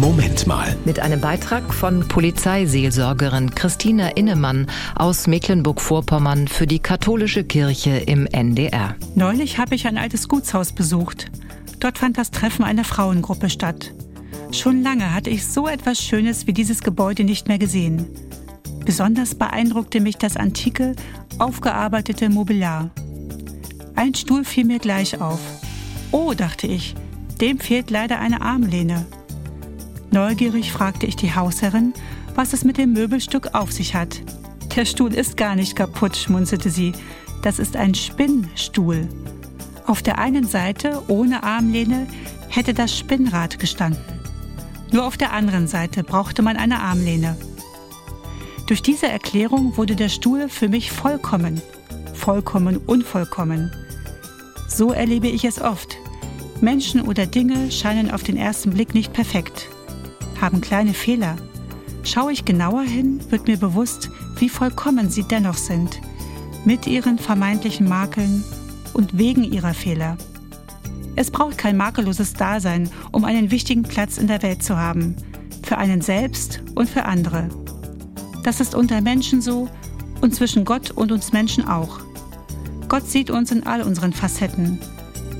Moment mal. Mit einem Beitrag von Polizeiseelsorgerin Christina Innemann aus Mecklenburg-Vorpommern für die katholische Kirche im NDR. Neulich habe ich ein altes Gutshaus besucht. Dort fand das Treffen einer Frauengruppe statt. Schon lange hatte ich so etwas Schönes wie dieses Gebäude nicht mehr gesehen. Besonders beeindruckte mich das antike, aufgearbeitete Mobiliar. Ein Stuhl fiel mir gleich auf. Oh, dachte ich, dem fehlt leider eine Armlehne. Neugierig fragte ich die Hausherrin, was es mit dem Möbelstück auf sich hat. Der Stuhl ist gar nicht kaputt, schmunzelte sie. Das ist ein Spinnstuhl. Auf der einen Seite, ohne Armlehne, hätte das Spinnrad gestanden. Nur auf der anderen Seite brauchte man eine Armlehne. Durch diese Erklärung wurde der Stuhl für mich vollkommen, vollkommen unvollkommen. So erlebe ich es oft. Menschen oder Dinge scheinen auf den ersten Blick nicht perfekt, haben kleine Fehler. Schaue ich genauer hin, wird mir bewusst, wie vollkommen sie dennoch sind, mit ihren vermeintlichen Makeln und wegen ihrer Fehler. Es braucht kein makelloses Dasein, um einen wichtigen Platz in der Welt zu haben, für einen selbst und für andere. Das ist unter Menschen so und zwischen Gott und uns Menschen auch. Gott sieht uns in all unseren Facetten.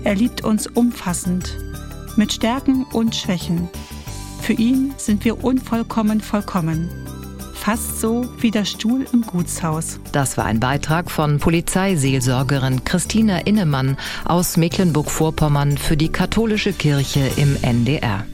Er liebt uns umfassend, mit Stärken und Schwächen. Für ihn sind wir unvollkommen vollkommen. Fast so wie der Stuhl im Gutshaus. Das war ein Beitrag von Polizeiseelsorgerin Christina Innemann aus Mecklenburg-Vorpommern für die katholische Kirche im NDR.